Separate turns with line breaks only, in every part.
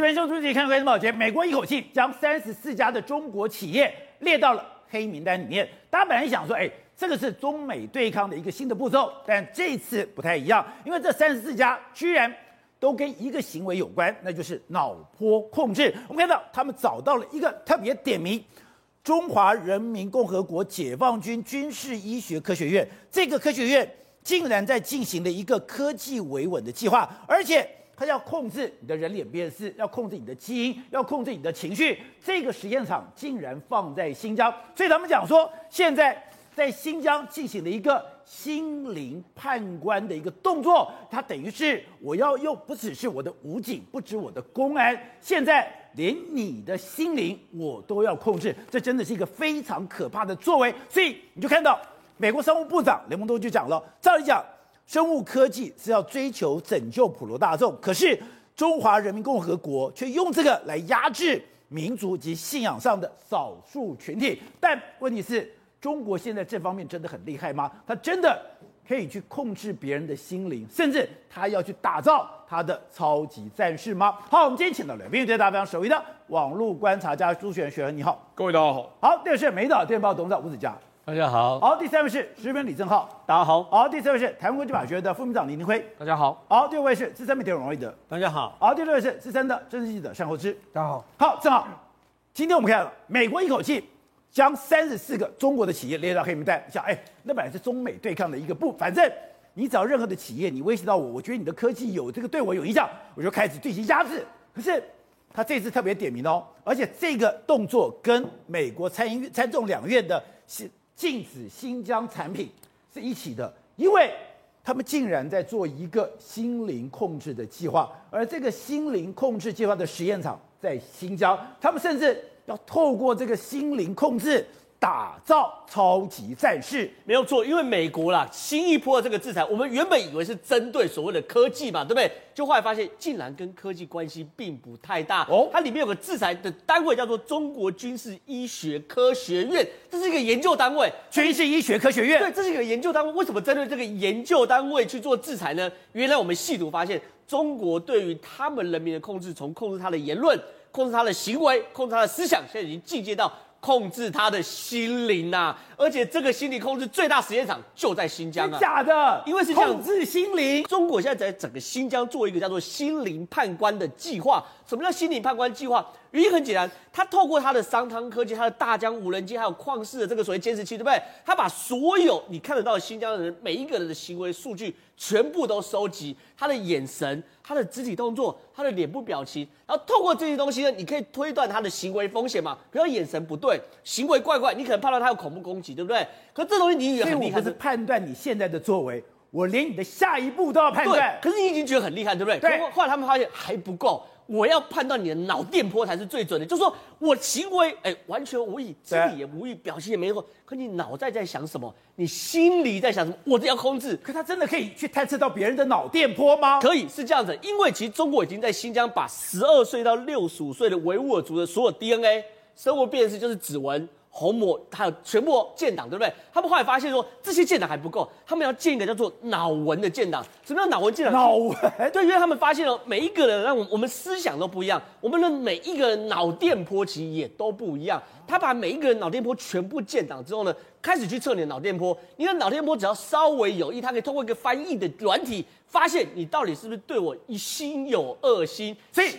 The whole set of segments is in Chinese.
这边兄弟姐看关心保洁，美国一口气将三十四家的中国企业列到了黑名单里面。大家本来想说，哎，这个是中美对抗的一个新的步骤，但这次不太一样，因为这三十四家居然都跟一个行为有关，那就是脑波控制。我们看到他们找到了一个特别点名中华人民共和国解放军军事医学科学院，这个科学院竟然在进行了一个科技维稳的计划，而且。他要控制你的人脸辨识，要控制你的基因，要控制你的情绪。这个实验场竟然放在新疆，所以他们讲说，现在在新疆进行了一个心灵判官的一个动作。它等于是我要用，不只是我的武警，不止我的公安，现在连你的心灵我都要控制。这真的是一个非常可怕的作为。所以你就看到美国商务部长雷蒙多就讲了，照理讲。生物科技是要追求拯救普罗大众，可是中华人民共和国却用这个来压制民族及信仰上的少数群体。但问题是，中国现在这方面真的很厉害吗？他真的可以去控制别人的心灵，甚至他要去打造他的超级战士吗？好，我们今天请到了对大家非常熟悉的网络观察家朱学恒学恒，你好，
各位大家好。
好，第二是美岛电报董事长吴子嘉。
大家好，
好，第三位是时评李正浩，
大家好，
好，第四位是台湾国际法学院的副秘书长林廷辉，
大家好，
好，第五位是资深媒体人王瑞德，
大家好，
好，第六位是资深的政治记者单厚之，
大家好，
好，正好，今天我们看到美国一口气将三十四个中国的企业列到黑名单，想，哎，那本来是中美对抗的一个不，反正你只要任何的企业你威胁到我，我觉得你的科技有这个对我有影响，我就开始进行压制。可是他这次特别点名哦，而且这个动作跟美国参议院参众两院的禁止新疆产品是一起的，因为他们竟然在做一个心灵控制的计划，而这个心灵控制计划的实验场在新疆，他们甚至要透过这个心灵控制。打造超级战士
没有错，因为美国啦，新一波的这个制裁，我们原本以为是针对所谓的科技嘛，对不对？就后来发现，竟然跟科技关系并不太大哦。它里面有个制裁的单位叫做中国军事医学科学院，这是一个研究单位。
军事医学科学院，
对，这是一个研究单位。为什么针对这个研究单位去做制裁呢？原来我们细读发现，中国对于他们人民的控制，从控制他的言论、控制他的行为、控制他的思想，现在已经进阶到。控制他的心灵呐、啊，而且这个心理控制最大实验场就在新疆啊！
假的，
因为是
控制心灵。
中国现在在整个新疆做一个叫做“心灵判官”的计划。什么叫“心灵判官”计划？原因很简单，他透过他的商汤科技、他的大疆无人机，还有旷视的这个所谓监视器，对不对？他把所有你看得到的新疆的人每一个人的行为数据全部都收集，他的眼神、他的肢体动作、他的脸部表情，然后透过这些东西呢，你可以推断他的行为风险嘛？比如眼神不对，行为怪怪，你可能判断他有恐怖攻击，对不对？可这东西你也很厉害，
是判断你现在的作为，我连你的下一步都要判断。
可是你已经觉得很厉害，对不对？
对。
后来他们发现还不够。我要判断你的脑电波才是最准的，就是说我行为哎完全无意，肢体也无意，表情也没有，可你脑袋在想什么？你心里在想什么？我这要控制。
可他真的可以去探测到别人的脑电波吗？
可以，是这样子，因为其实中国已经在新疆把十二岁到六十五岁的维吾尔族的所有 DNA 生物辨识，就是指纹。虹膜还有全部建档，对不对？他们后来发现说，这些建档还不够，他们要建一个叫做脑纹的建档。什么叫脑纹建档？
脑纹？
对，因为他们发现了每一个人，让我我们思想都不一样，我们的每一个人脑电波其实也都不一样。他把每一个人脑电波全部建档之后呢，开始去测你的脑电波。你的脑电波只要稍微有异，他可以通过一个翻译的软体，发现你到底是不是对我一心有恶心。
所以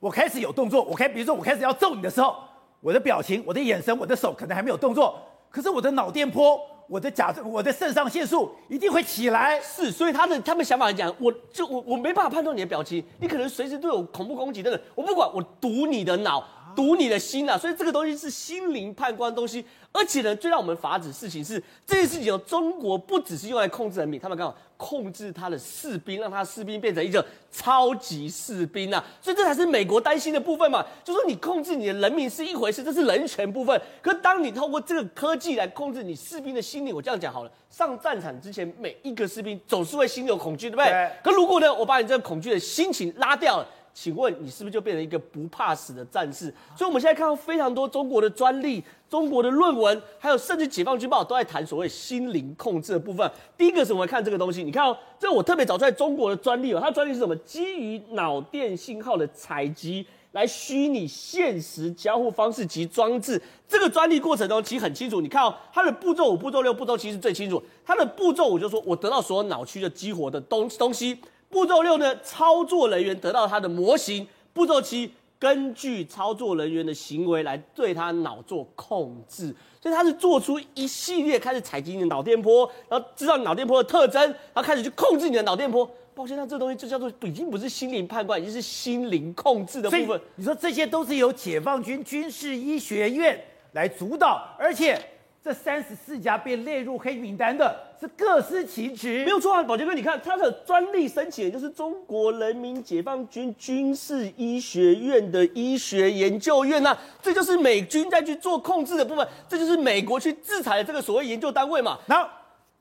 我开始有动作，我开，比如说我开始要揍你的时候。我的表情、我的眼神、我的手可能还没有动作，可是我的脑电波、我的甲、我的肾上腺素一定会起来。
是，所以他的他们想法来讲，我就我我没办法判断你的表情，你可能随时都有恐怖攻击等等，我不管，我堵你的脑。读你的心啊，所以这个东西是心灵判官的东西，而且呢，最让我们法指事情是这件事情哦，中国不只是用来控制人民，他们刚好控制他的士兵，让他的士兵变成一个超级士兵啊，所以这才是美国担心的部分嘛，就说你控制你的人民是一回事，这是人权部分，可当你透过这个科技来控制你士兵的心理，我这样讲好了，上战场之前每一个士兵总是会心有恐惧，对不对？对。可如果呢，我把你这个恐惧的心情拉掉了。请问你是不是就变成一个不怕死的战士？所以我们现在看到非常多中国的专利、中国的论文，还有甚至解放军报都在谈所谓心灵控制的部分。第一个是我们看这个东西，你看哦，这我特别找出来中国的专利哦，它专利是什么？基于脑电信号的采集来虚拟现实交互方式及装置。这个专利过程中其实很清楚，你看哦，它的步骤五、步骤六、步骤七是最清楚。它的步骤五就说我得到所有脑区的激活的东东西。步骤六呢，操作人员得到他的模型。步骤七，根据操作人员的行为来对他脑做控制。所以他是做出一系列开始采集你的脑电波，然后知道脑电波的特征，然后开始去控制你的脑电波。抱歉，那这东西就叫做已经不是心灵判断，已经是心灵控制的部分。
你说这些都是由解放军军事医学院来主导，而且。这三十四家被列入黑名单的是各司其职，
没有错啊，宝杰哥，你看他的专利申请就是中国人民解放军军事医学院的医学研究院呐、啊，这就是美军在去做控制的部分，这就是美国去制裁的这个所谓研究单位嘛，
然后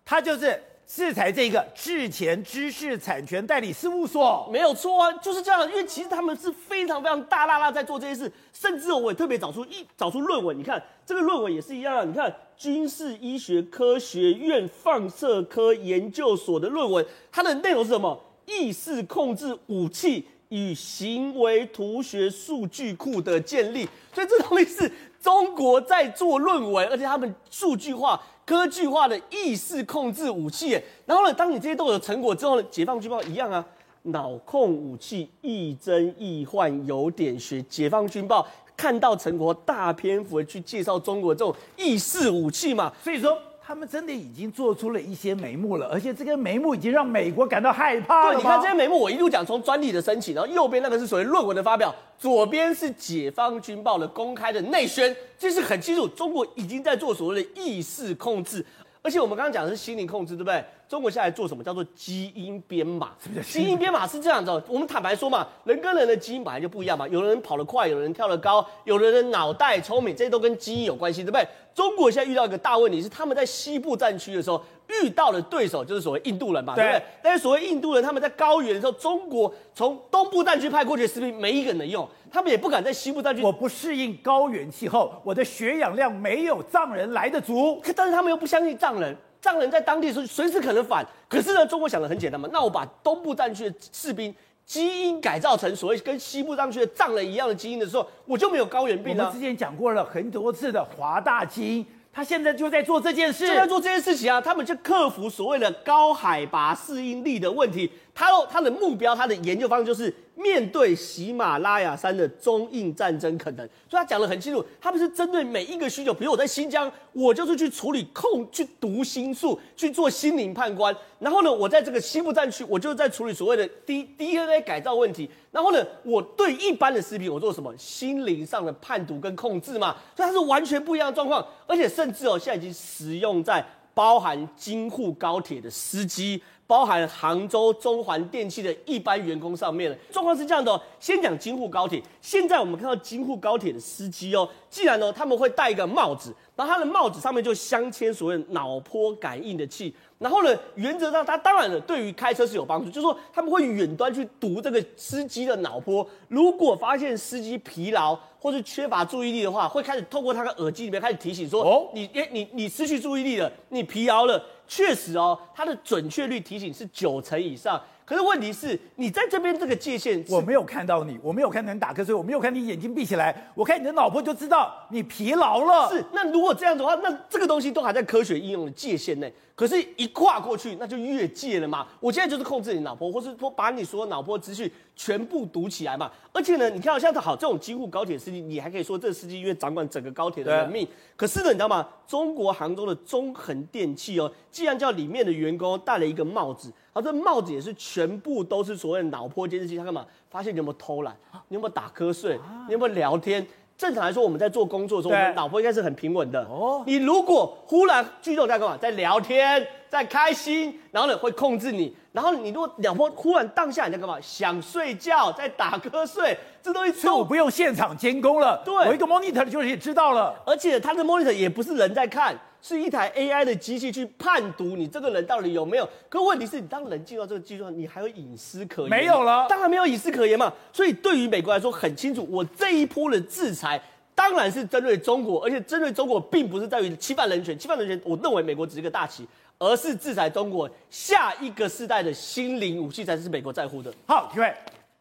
他就是。制裁这个智前知识产权代理事务所
没有错啊，就是这样。因为其实他们是非常非常大大大在做这些事，甚至我也特别找出一找出论文，你看这个论文也是一样。你看军事医学科学院放射科研究所的论文，它的内容是什么？意识控制武器与行为图学数据库的建立。所以这东西是中国在做论文，而且他们数据化。科技化的意识控制武器，然后呢，当你这些都有成果之后呢，解放军报一样啊，脑控武器亦真亦幻，有点学。解放军报看到陈国，大篇幅的去介绍中国这种意识武器嘛，
所以说。他们真的已经做出了一些眉目了，而且这个眉目已经让美国感到害怕了。
对，你看这些眉目，我一路讲从专利的申请，然后右边那个是所谓论文的发表，左边是解放军报的公开的内宣，这是很清楚，中国已经在做所谓的意识控制。而且我们刚刚讲的是心灵控制，对不对？中国现在做什么叫做基因编码？基因编码是这样子，我们坦白说嘛，人跟人的基因本来就不一样嘛。有人跑得快，有人跳得高，有的人脑袋聪明，这些都跟基因有关系，对不对？中国现在遇到一个大问题是，他们在西部战区的时候遇到的对手就是所谓印度人嘛，对不对？但是所谓印度人，他们在高原的时候，中国从东部战区派过去的士兵没一个人能用，他们也不敢在西部战区。
我不适应高原气候，我的血氧量没有藏人来得足。
可但是他们又不相信藏人。藏人在当地随随时可能反，可是呢，中国想的很简单嘛，那我把东部战区的士兵基因改造成所谓跟西部战区的藏人一样的基因的时候，我就没有高原病了。
我们之前讲过了很多次的华大基因，他现在就在做这件事，
就在做这件事情啊，他们就克服所谓的高海拔适应力的问题。他他的目标，他的研究方向就是。面对喜马拉雅山的中印战争可能，所以他讲得很清楚，他们是针对每一个需求。比如我在新疆，我就是去处理控、去读心术、去做心灵判官。然后呢，我在这个西部战区，我就是在处理所谓的 D DNA 改造问题。然后呢，我对一般的士兵，我做什么心灵上的判读跟控制嘛？所以它是完全不一样的状况，而且甚至哦，现在已经使用在包含京沪高铁的司机。包含杭州中环电器的一般员工上面了，状况是这样的哦。先讲京沪高铁，现在我们看到京沪高铁的司机哦，既然呢他们会戴一个帽子，然后他的帽子上面就镶嵌所谓脑波感应的器。然后呢，原则上，他当然了，对于开车是有帮助，就是说他们会远端去读这个司机的脑波，如果发现司机疲劳或是缺乏注意力的话，会开始透过他的耳机里面开始提醒说，哦，你诶，你你失去注意力了，你疲劳了，确实哦，它的准确率提醒是九成以上。可是问题是，你在这边这个界限，
我没有看到你，我没有看到你打瞌睡，我没有看你眼睛闭起来，我看你的脑波就知道你疲劳了。
是，那如果这样子的话，那这个东西都还在科学应用的界限内。可是，一跨过去，那就越界了嘛。我现在就是控制你脑波，或是说把你所有脑波资讯全部读起来嘛。而且呢，你看到像好这种京沪高铁司机，你还可以说这个司机因为掌管整个高铁的人命。可是呢，你知道吗？中国杭州的中恒电器哦，既然叫里面的员工戴了一个帽子，然后这帽子也是全部都是所谓的脑波监视器，他干嘛？发现你有没有偷懒？你有没有打瞌睡？你有没有聊天？正常来说，我们在做工作的时候，我们脑波应该是很平稳的。哦，你如果忽然剧动在干嘛？在聊天，在开心，然后呢会控制你。然后你如果脑波忽然荡下，你在干嘛？想睡觉，在打瞌睡，这东西
我不用现场监工了。对，我一个 monitor 就可以知道了。
而且他的 monitor 也不是人在看。是一台 AI 的机器去判读你这个人到底有没有。可问题是你当人进到这个技术，你还有隐私可言？
没有了，
当然没有隐私可言嘛。所以对于美国来说很清楚，我这一波的制裁当然是针对中国，而且针对中国并不是在于侵犯人权，侵犯人权，我认为美国只是一个大旗，而是制裁中国下一个世代的心灵武器才是美国在乎的。
好，各位。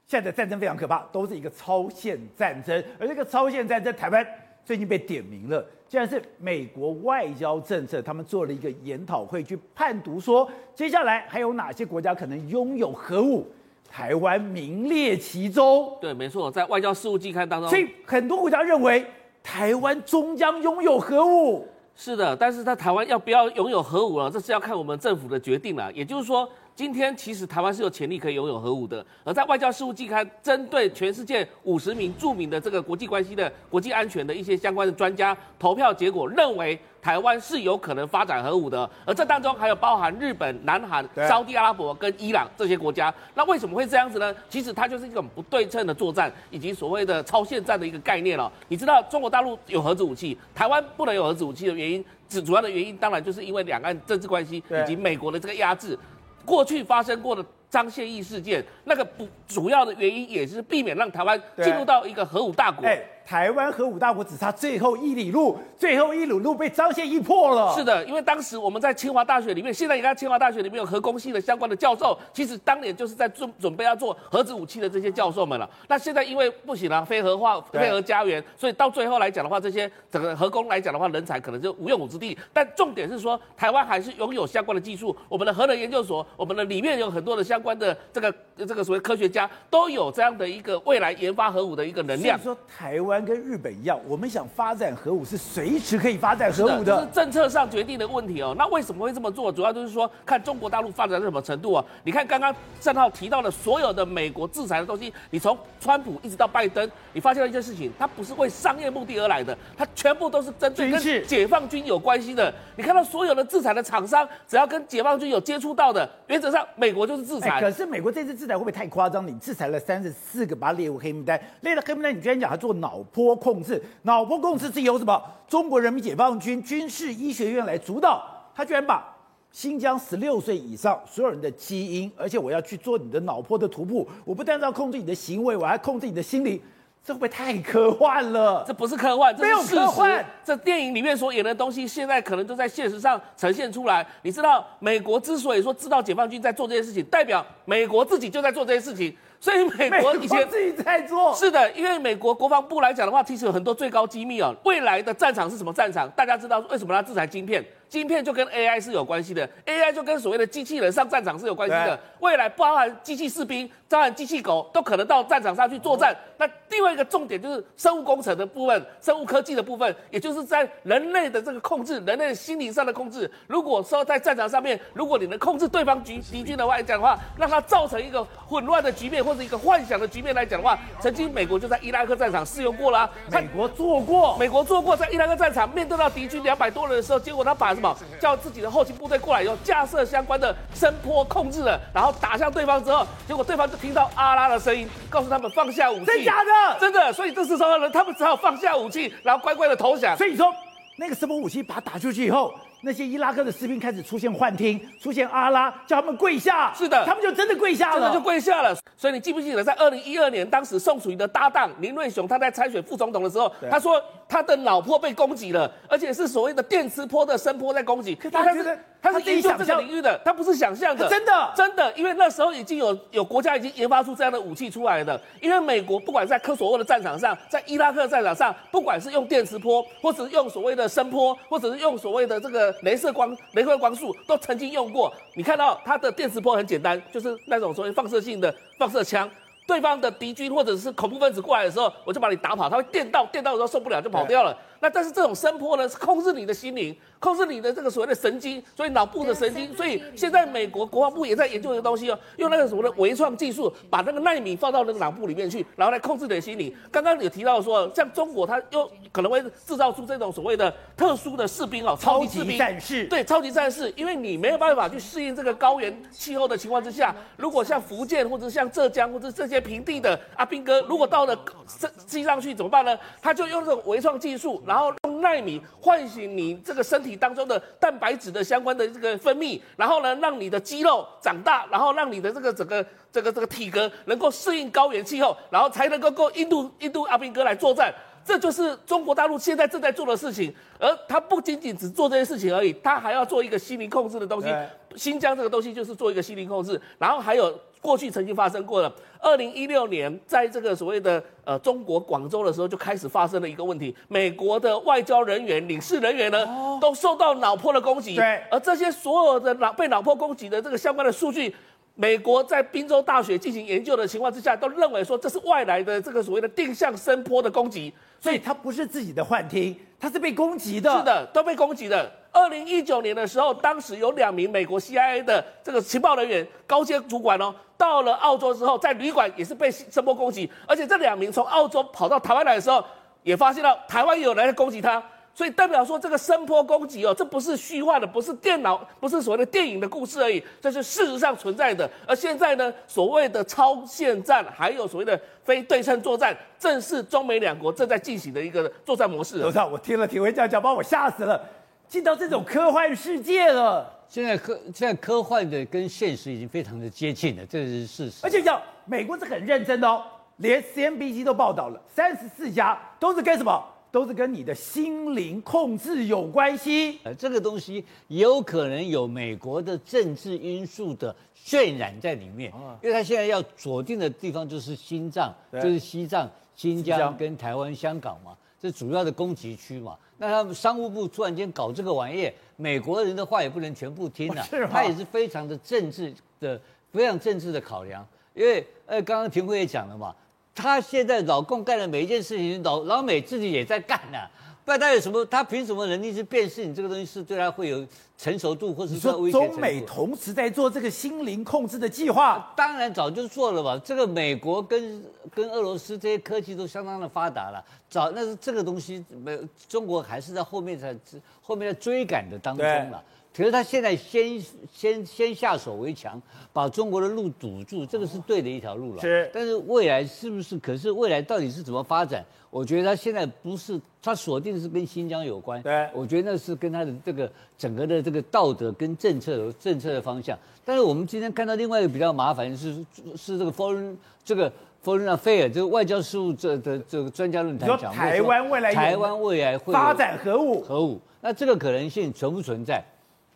现在的战争非常可怕，都是一个超限战争，而这个超限战争，台湾最近被点名了，竟然是美国外交政策，他们做了一个研讨会，去判读说，接下来还有哪些国家可能拥有核武，台湾名列其中。
对，没错，在外交事务季刊当中，
所以很多国家认为台湾终将拥有核武。
是的，但是在台湾要不要拥有核武呢？这是要看我们政府的决定了。也就是说。今天其实台湾是有潜力可以拥有核武的，而在外交事务季刊针对全世界五十名著名的这个国际关系的国际安全的一些相关的专家投票结果，认为台湾是有可能发展核武的，而这当中还有包含日本、南韩、沙乌地阿拉伯跟伊朗这些国家。那为什么会这样子呢？其实它就是一种不对称的作战，以及所谓的超限战的一个概念了。你知道中国大陆有核子武器，台湾不能有核子武器的原因，主主要的原因当然就是因为两岸政治关系以及美国的这个压制。过去发生过的张宪义事件，那个不主要的原因也是避免让台湾进入到一个核武大国。
台湾核武大国只差最后一里路，最后一里路被张宪义破了。
是的，因为当时我们在清华大学里面，现在你看清华大学里面有核工系的相关的教授，其实当年就是在准准备要做核子武器的这些教授们了。那现在因为不行了，非核化、非核家园，所以到最后来讲的话，这些整个核工来讲的话，人才可能就无用武之地。但重点是说，台湾还是拥有相关的技术，我们的核能研究所，我们的里面有很多的相关的这个这个所谓科学家，都有这样的一个未来研发核武的一个能量。
所以说台湾。跟日本一样，我们想发展核武是随时可以发展核武的，
这是政策上决定的问题哦。那为什么会这么做？主要就是说，看中国大陆发展到什么程度啊？你看刚刚郑浩提到的所有的美国制裁的东西，你从川普一直到拜登，你发现了一件事情，它不是为商业目的而来的，它全部都是针对跟解放军有关系的。你看到所有的制裁的厂商，只要跟解放军有接触到的，原则上美国就是制裁。
可是美国这次制裁会不会太夸张？你制裁了三十四个，把它列入黑名单，列了黑名单，你居然讲他做脑。波控制，脑波控制是由什么？中国人民解放军军事医学院来主导。他居然把新疆十六岁以上所有人的基因，而且我要去做你的脑波的图谱。我不但要控制你的行为，我还控制你的心理。这会不会太科幻了？
这不是科幻，这是事实。
没有科幻。
这电影里面所演的东西，现在可能都在现实上呈现出来。你知道，美国之所以说知道解放军在做这些事情，代表美国自己就在做这些事情。所以美国以前
自己在做，
是的，因为美国国防部来讲的话，其实有很多最高机密哦。未来的战场是什么战场？大家知道为什么他制裁晶片？晶片就跟 AI 是有关系的，AI 就跟所谓的机器人上战场是有关系的。未来包含机器士兵、包含机器狗，都可能到战场上去作战。那另外一个重点就是生物工程的部分，生物科技的部分，也就是在人类的这个控制，人类心灵上的控制。如果说在战场上面，如果你能控制对方局敌军的话来讲的话，让它造成一个混乱的局面或者一个幻想的局面来讲的话，曾经美国就在伊拉克战场试用过了。
美国做过，
美国做过，在伊拉克战场面对到敌军两百多人的时候，结果他把什么叫自己的后勤部队过来以后，架设相关的声波控制了，然后打向对方之后，结果对方就听到阿拉的声音，告诉他们放下武器。
真假的？
真的。所以这时候呢，他们只好放下武器，然后乖乖的投降。
所以说，那个声波武器把它打出去以后。那些伊拉克的士兵开始出现幻听，出现阿拉，叫他们跪下。
是的，
他们就真的跪下了，
真的就跪下了。所以你记不记得，在二零一二年，当时宋楚瑜的搭档林瑞雄他在参选副总统的时候，他说他的脑波被攻击了，而且是所谓的电磁波的声波在攻击。
他觉得他是
研究这个领域的，他不是想象的，
真的
真的，因为那时候已经有有国家已经研发出这样的武器出来的。因为美国不管在科索沃的战场上，在伊拉克战场上，不管是用电磁波，或者是用所谓的声波，或者是用所谓的这个镭射光。镭射光束都曾经用过，你看到它的电磁波很简单，就是那种所谓放射性的放射枪。对方的敌军或者是恐怖分子过来的时候，我就把你打跑，他会电到，电到的时候受不了就跑掉了。那但是这种声波呢，是控制你的心灵，控制你的这个所谓的神经，所以脑部的神经。所以现在美国国防部也在研究一个东西哦，用那个什么的微创技术，把那个纳米放到那个脑部里面去，然后来控制你的心理。刚刚有提到说，像中国，它又可能会制造出这种所谓的特殊的士兵哦，超级士兵，
战士。
对，超级战士，因为你没有办法去适应这个高原气候的情况之下，如果像福建或者像浙江或者这些平地的阿兵哥，如果到了这机上去怎么办呢？他就用这种微创技术，然后。用纳米唤醒你这个身体当中的蛋白质的相关的这个分泌，然后呢，让你的肌肉长大，然后让你的这个整个这个这个体格能够适应高原气候，然后才能够够印度印度阿兵哥来作战。这就是中国大陆现在正在做的事情，而他不仅仅只做这些事情而已，他还要做一个心灵控制的东西。新疆这个东西就是做一个心灵控制，然后还有过去曾经发生过的，二零一六年在这个所谓的呃中国广州的时候就开始发生了一个问题，美国的外交人员、领事人员呢都受到脑波的攻击，
对，
而这些所有的脑被脑波攻击的这个相关的数据。美国在宾州大学进行研究的情况之下，都认为说这是外来的这个所谓的定向声波的攻击，
所以它不是自己的幻听，它是被攻击的。
是的，都被攻击的。二零一九年的时候，当时有两名美国 CIA 的这个情报人员高阶主管哦，到了澳洲之后，在旅馆也是被声波攻击，而且这两名从澳洲跑到台湾来的时候，也发现到台湾有人在攻击他。所以代表说，这个声波攻击哦，这不是虚幻的，不是电脑，不是所谓的电影的故事而已，这是事实上存在的。而现在呢，所谓的超限战，还有所谓的非对称作战，正是中美两国正在进行的一个作战模式。
董事长，我听了体会这样讲，把我吓死了，进到这种科幻世界了。
现在科现在科幻的跟现实已经非常的接近了，这是事实。
而且讲美国是很认真的哦，连 CNBC 都报道了，三十四家都是跟什么？都是跟你的心灵控制有关系，
呃，这个东西也有可能有美国的政治因素的渲染在里面，因为他现在要锁定的地方就是心脏，就是西藏、新疆。跟台湾、香港嘛，这主要的攻击区嘛。那他们商务部突然间搞这个玩意，美国人的话也不能全部听啊，他也是非常的政治的，非常政治的考量，因为呃，刚刚廷辉也讲了嘛。他现在老共干的每一件事情，老老美自己也在干呢、啊。不然他有什么？他凭什么能力去辨识你这个东西是对他会有成熟度，或者是说
中美同时在做这个心灵控制的计划？
当然早就做了吧。这个美国跟跟俄罗斯这些科技都相当的发达了，早那是这个东西没中国还是在后面在后面在追赶的当中了。可是他现在先先先下手为强，把中国的路堵住，这个是对的一条路了。
是，
但是未来是不是？可是未来到底是怎么发展？我觉得他现在不是他锁定是跟新疆有关。
对，
我觉得那是跟他的这个整个的这个道德跟政策政策的方向。但是我们今天看到另外一个比较麻烦的是是这个 foreign 这个 foreign affair 这个外交事务这的这个专家论坛讲，
台湾未来
台湾未来会
发展核武
核武，那这个可能性存不存在？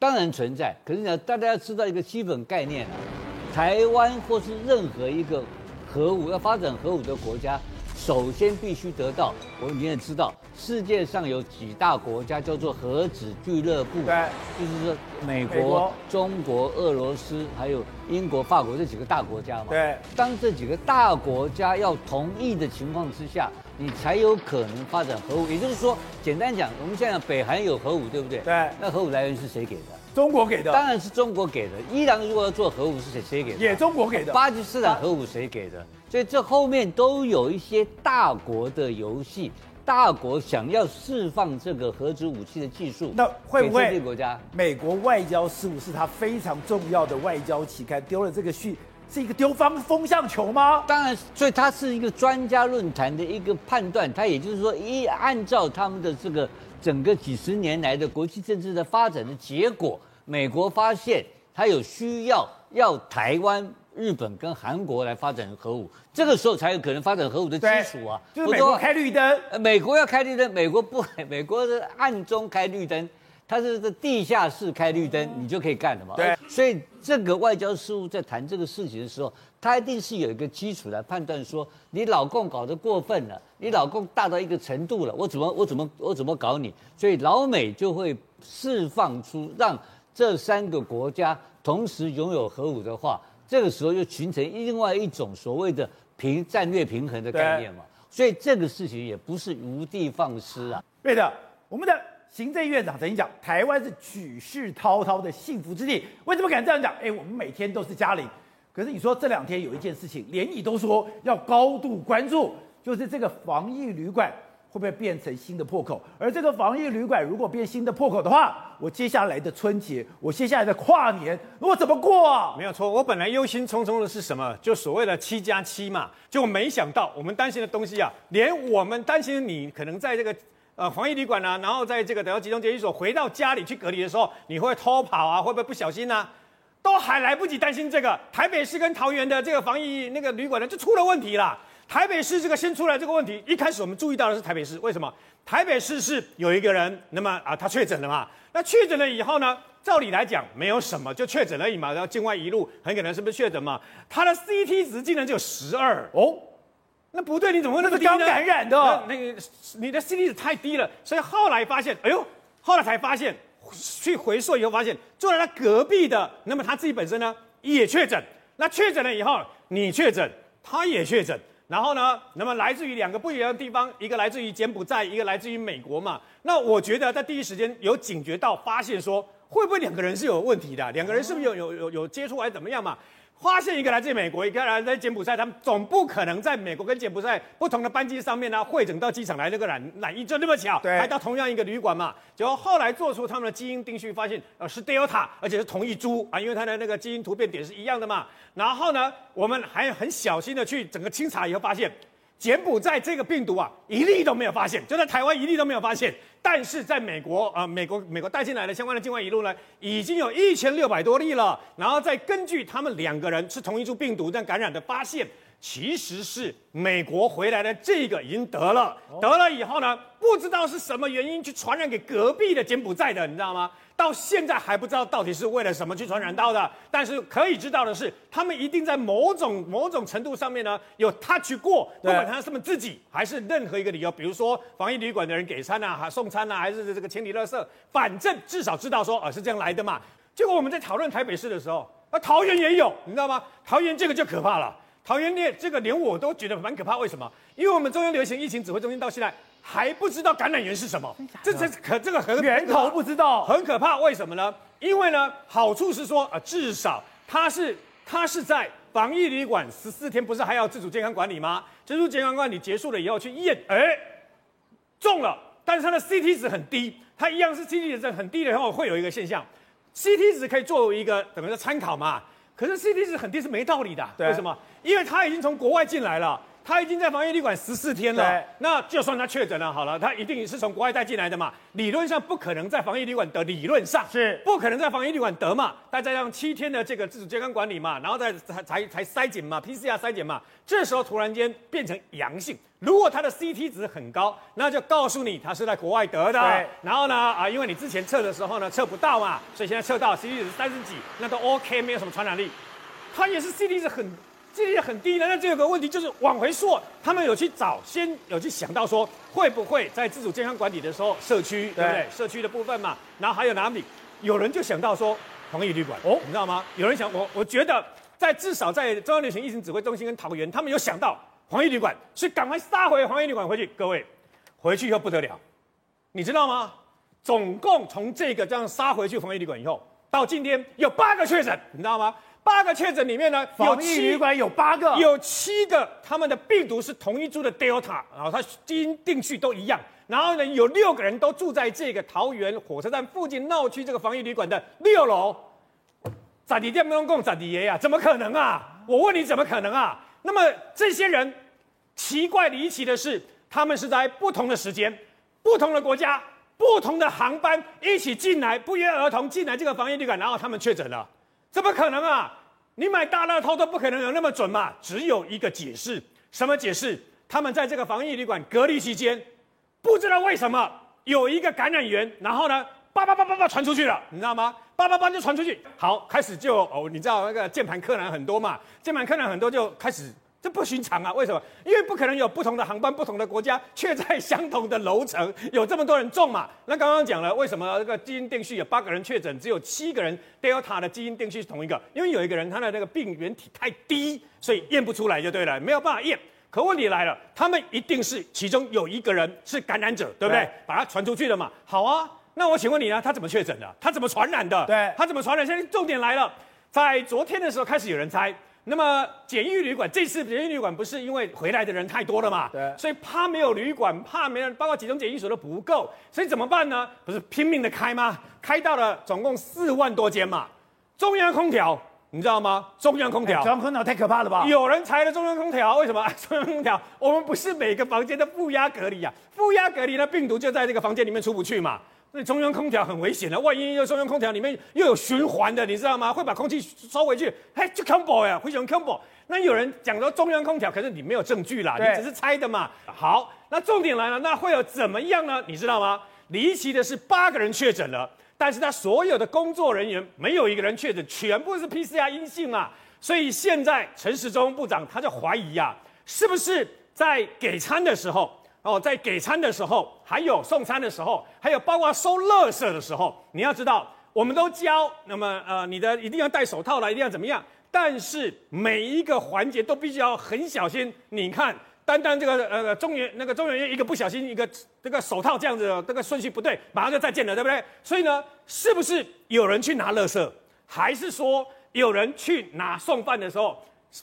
当然存在，可是呢，大家要知道一个基本概念啊，台湾或是任何一个核武要发展核武的国家，首先必须得到，我们也知道，世界上有几大国家叫做核子俱乐部，
对，
就是说美国、美国。中国、俄罗斯还有英国、法国这几个大国家嘛。
对，
当这几个大国家要同意的情况之下，你才有可能发展核武。也就是说，简单讲，我们现在北韩有核武，对不对？
对。
那核武来源是谁给的？
中国给的。当
然是中国给的。伊朗如果要做核武，是谁谁给的？
也中国给的。
巴基斯坦核武谁给的？所以这后面都有一些大国的游戏，大国想要释放这个核子武器的技术，
那会不会
国家？
美国外交事务是他非常重要的外交期刊，丢了这个讯，是一个丢方风向球吗？
当然，所以它是一个专家论坛的一个判断，它也就是说，一按照他们的这个整个几十年来的国际政治的发展的结果，美国发现它有需要要台湾。日本跟韩国来发展核武，这个时候才有可能发展核武的基础啊。
就是美国开绿灯，
美国要开绿灯，美国不，美国是暗中开绿灯，它是在地下室开绿灯，你就可以干了嘛。
对，
所以这个外交事务在谈这个事情的时候，他一定是有一个基础来判断说，你老共搞得过分了，你老共大到一个程度了，我怎么我怎么我怎么搞你？所以老美就会释放出让这三个国家同时拥有核武的话。这个时候就形成另外一种所谓的平战略平衡的概念嘛，所以这个事情也不是无的放矢啊。
对的，我们的行政院长曾经讲，台湾是举世滔滔的幸福之地。为什么敢这样讲？哎，我们每天都是嘉玲，可是你说这两天有一件事情，连你都说要高度关注，就是这个防疫旅馆。会不会变成新的破口？而这个防疫旅馆如果变新的破口的话，我接下来的春节，我接下来的跨年，我怎么过啊？
没有错，我本来忧心忡忡的是什么？就所谓的七加七嘛，就没想到我们担心的东西啊，连我们担心你可能在这个呃防疫旅馆啊，然后在这个等到集中检疫所回到家里去隔离的时候，你会偷跑啊，会不会不小心呢、啊？都还来不及担心这个，台北市跟桃园的这个防疫那个旅馆呢，就出了问题了。台北市这个先出来这个问题，一开始我们注意到的是台北市，为什么？台北市是有一个人，那么啊他确诊了嘛？那确诊了以后呢，照理来讲没有什么，就确诊而已嘛。然后境外一路，很可能是不是确诊嘛？他的 CT 值竟然只有十二哦，那不对，你怎么会那么低呢？
刚感染的，
那个你的 CT 值太低了，所以后来发现，哎呦，后来才发现。去回溯以后发现，坐在他隔壁的，那么他自己本身呢也确诊。那确诊了以后，你确诊，他也确诊。然后呢，那么来自于两个不一样的地方，一个来自于柬埔寨，一个来自于美国嘛。那我觉得在第一时间有警觉到，发现说会不会两个人是有问题的？两个人是不是有有有有接触还是怎么样嘛？发现一个来自美国，一个来自柬埔寨，他们总不可能在美国跟柬埔寨不同的班机上面呢，汇整到机场来那个染染疫就那么巧，
对，
还到同样一个旅馆嘛。结果后来做出他们的基因定序，发现呃是 Delta，而且是同一株啊，因为它的那个基因突变点是一样的嘛。然后呢，我们还很小心的去整个清查以后发现。柬埔寨这个病毒啊，一例都没有发现，就在台湾一例都没有发现。但是在美国啊、美国美国带进来的相关的境外一路呢，已经有一千六百多例了。然后再根据他们两个人是同一株病毒但感染的发现，其实是美国回来的这个已经得了，得了以后呢，不知道是什么原因去传染给隔壁的柬埔寨的，你知道吗？到现在还不知道到底是为了什么去传染到的，但是可以知道的是，他们一定在某种某种程度上面呢有 touch 过，不管他是他们自己还是任何一个理由，比如说防疫旅馆的人给餐啊，还送餐啊，还是这个清理垃圾，反正至少知道说啊是这样来的嘛。结果我们在讨论台北市的时候，啊桃园也有，你知道吗？桃园这个就可怕了，桃园连这个连我都觉得蛮可怕，为什么？因为我们中央流行疫情指挥中心到现在。还不知道感染源是什么，这这可这个很
源头不知道，
很可怕。为什么呢？因为呢，好处是说啊、呃，至少它是它是在防疫旅馆十四天，不是还要自主健康管理吗？自主健康管理结束了以后去验，哎，中了，但是它的 CT 值很低，它一样是 CT 值很低的时候会有一个现象，CT 值可以作为一个怎么说参考嘛，可是 CT 值很低是没道理的，对为什么？因为他已经从国外进来了。他已经在防疫旅馆十四天了，那就算他确诊了，好了，他一定是从国外带进来的嘛，理论上不可能在防疫旅馆得，理论上是。不可能在防疫旅馆得嘛，再加上七天的这个自主健康管理嘛，然后再才才才筛检嘛，PCR 筛检嘛，这时候突然间变成阳性，如果他的 CT 值很高，那就告诉你他是在国外得的，对，然后呢啊，因为你之前测的时候呢测不到嘛，所以现在测到 CT 值三十几，那都 OK，没有什么传染力，他也是 CT 值很。这也很低的，那这有个问题就是往回溯，他们有去找，先有去想到说，会不会在自主健康管理的时候，社区对不对？社区的部分嘛，然后还有哪里？有人就想到说，防疫旅馆哦，你知道吗？有人想我，我觉得在至少在中央流行疫情指挥中心跟桃园，他们有想到防疫旅馆，所以赶快杀回防疫旅馆回去。各位，回去以后不得了，你知道吗？总共从这个这样杀回去防疫旅馆以后，到今天有八个确诊，你知道吗？八个确诊里面呢，
防疫旅馆有八个，
有七个他们的病毒是同一株的 Delta，然后它基因定序都一样。然后呢，有六个人都住在这个桃园火车站附近闹区这个防疫旅馆的六楼。咋地电不能共咋地爷呀？怎么可能啊？我问你怎么可能啊？那么这些人奇怪离奇的是，他们是在不同的时间、不同的国家、不同的航班一起进来，不约而同进来这个防疫旅馆，然后他们确诊了。怎么可能啊？你买大乐透都不可能有那么准嘛！只有一个解释，什么解释？他们在这个防疫旅馆隔离期间，不知道为什么有一个感染源，然后呢，叭叭叭叭叭传出去了，你知道吗？叭叭叭就传出去。好，开始就哦，你知道那个键盘柯南很多嘛？键盘柯南很多就开始。这不寻常啊！为什么？因为不可能有不同的航班、不同的国家，却在相同的楼层有这么多人中嘛？那刚刚讲了，为什么这个基因定序有八个人确诊，只有七个人 Delta 的基因定序是同一个？因为有一个人他的那个病原体太低，所以验不出来就对了，没有办法验。可问题来了，他们一定是其中有一个人是感染者，对不对？对，把它传出去的嘛。好啊，那我请问你呢？他怎么确诊的？他怎么传染的？
对，
他怎么传染？现在重点来了，在昨天的时候开始有人猜。那么简易旅馆这次检疫旅馆不是因为回来的人太多了嘛？对，所以怕没有旅馆，怕没人，包括集中检疫所都不够，所以怎么办呢？不是拼命的开吗？开到了总共四万多间嘛，中央空调你知道吗？中央空调，
中央空调太可怕了吧？
有人拆了中央空调，为什么？中央空调，我们不是每个房间都负压隔离啊，负压隔离呢，病毒就在这个房间里面出不去嘛。所以中央空调很危险的，万一又中央空调里面又有循环的，你知道吗？会把空气收回去，嘿，就 combo 呀，非常 combo。那有人讲说中央空调，可是你没有证据啦，你只是猜的嘛。好，那重点来了，那会有怎么样呢？你知道吗？离奇的是，八个人确诊了。但是他所有的工作人员没有一个人确诊，全部是 PCR 阴性啊！所以现在陈时中部长他就怀疑呀、啊，是不是在给餐的时候哦，在给餐的时候，还有送餐的时候，还有包括收垃圾的时候，你要知道，我们都教，那么呃，你的一定要戴手套了，一定要怎么样？但是每一个环节都必须要很小心。你看。单单这个呃中原那个中原一个不小心一个这个手套这样子这个顺序不对，马上就再见了，对不对？所以呢，是不是有人去拿垃圾，还是说有人去拿送饭的时候，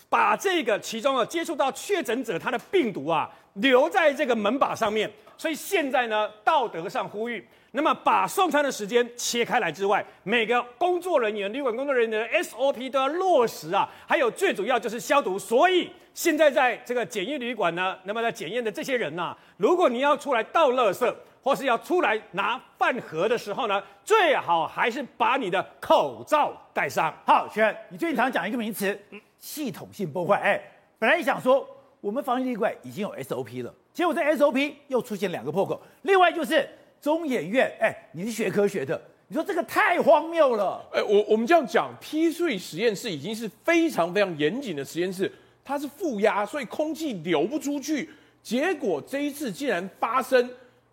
把这个其中啊接触到确诊者他的病毒啊留在这个门把上面？所以现在呢，道德上呼吁，那么把送餐的时间切开来之外，每个工作人员、旅馆工作人员的 SOP 都要落实啊，还有最主要就是消毒，所以。现在在这个检疫旅馆呢，那么在检验的这些人呐、啊，如果你要出来倒垃圾，或是要出来拿饭盒的时候呢，最好还是把你的口罩戴上。
好，轩，你最近常讲一个名词，系统性崩坏。哎，本来想说我们防疫旅馆已经有 SOP 了，结果这 SOP 又出现两个破口。另外就是中研院，哎，你是学科学的，你说这个太荒谬了。
哎，我我们这样讲，P 碎实验室已经是非常非常严谨的实验室。它是负压，所以空气流不出去。结果这一次竟然发生，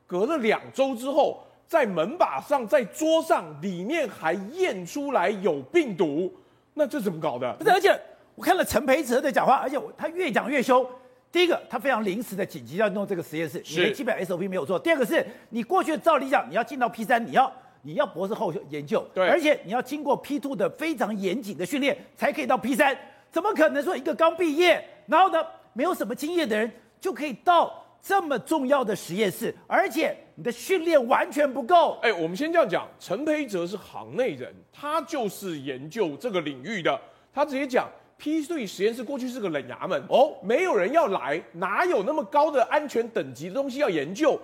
隔了两周之后，在门把上、在桌上里面还验出来有病毒，那这怎么搞的？
不是，而且我看了陈培哲的讲话，而且他越讲越凶。第一个，他非常临时的紧急要弄这个实验室，你的基本 SOP 没有做。第二个是你过去照理讲，你要进到 P 三，你要你要博士后研究，
对，
而且你要经过 P two 的非常严谨的训练，才可以到 P 三。怎么可能说一个刚毕业，然后呢，没有什么经验的人就可以到这么重要的实验室？而且你的训练完全不够。
哎，我们先这样讲，陈培哲是行内人，他就是研究这个领域的。他直接讲，P3 实验室过去是个冷衙门哦，没有人要来，哪有那么高的安全等级的东西要研究？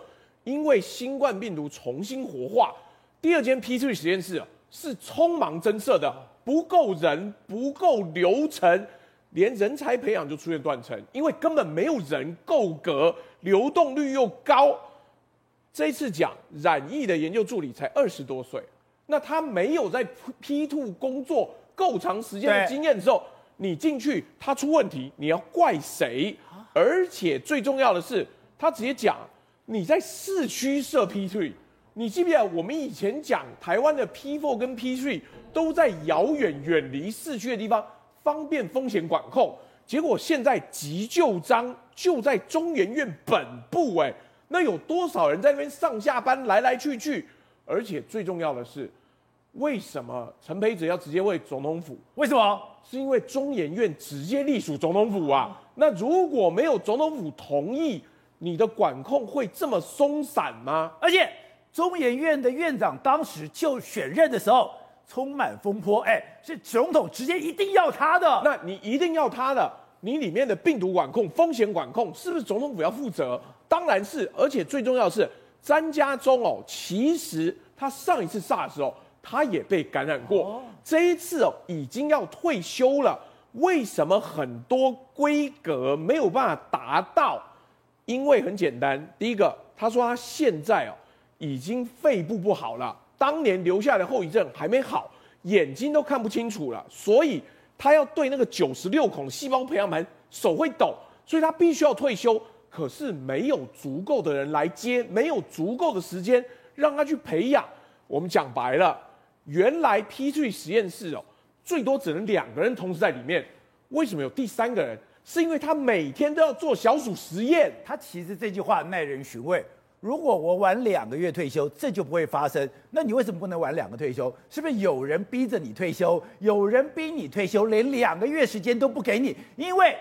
因为新冠病毒重新活化，第二间 P3 实验室啊是匆忙增设的。不够人，不够流程，连人才培养就出现断层，因为根本没有人够格，流动率又高。这一次讲染疫的研究助理才二十多岁，那他没有在 P two 工作够长时间的经验的时候，你进去他出问题，你要怪谁？而且最重要的是，他直接讲你在市区设 P3，你记不记得我们以前讲台湾的 P4 跟 P3？都在遥远远离市区的地方，方便风险管控。结果现在急救章就在中研院本部，哎，那有多少人在那边上下班来来去去？而且最重要的是，为什么陈培哲要直接问总统府？
为什么？
是因为中研院直接隶属总统府啊。那如果没有总统府同意，你的管控会这么松散吗？
而且中研院的院长当时就选任的时候。充满风波，哎，是总统直接一定要他的。
那你一定要他的，你里面的病毒管控、风险管控，是不是总统府要负责？当然是，而且最重要的是，詹家忠哦，其实他上一次 SARS 的时候，他也被感染过，哦、这一次哦，已经要退休了。为什么很多规格没有办法达到？因为很简单，第一个，他说他现在哦，已经肺部不好了。当年留下的后遗症还没好，眼睛都看不清楚了，所以他要对那个九十六孔细胞培养盘手会抖，所以他必须要退休。可是没有足够的人来接，没有足够的时间让他去培养。我们讲白了，原来 P3 实验室哦，最多只能两个人同时在里面，为什么有第三个人？是因为他每天都要做小鼠实验。
他其实这句话耐人寻味。如果我晚两个月退休，这就不会发生。那你为什么不能晚两个退休？是不是有人逼着你退休？有人逼你退休，连两个月时间都不给你？因为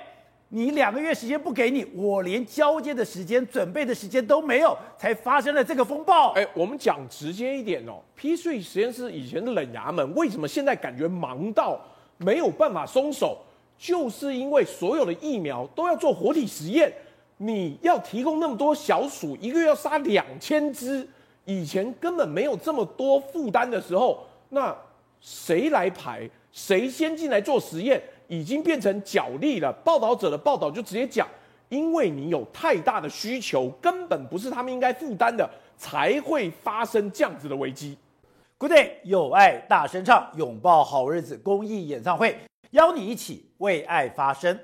你两个月时间不给你，我连交接的时间、准备的时间都没有，才发生了这个风暴。
哎，我们讲直接一点哦，P3 实验室以前的冷衙门，为什么现在感觉忙到没有办法松手，就是因为所有的疫苗都要做活体实验，你要提供那么多小鼠，一个月要杀两千只，以前根本没有这么多负担的时候，那谁来排？谁先进来做实验？已经变成角力了。报道者的报道就直接讲，因为你有太大的需求，根本不是他们应该负担的，才会发生这样子的危机。
Good day，有爱大声唱，拥抱好日子公益演唱会，邀你一起为爱发声。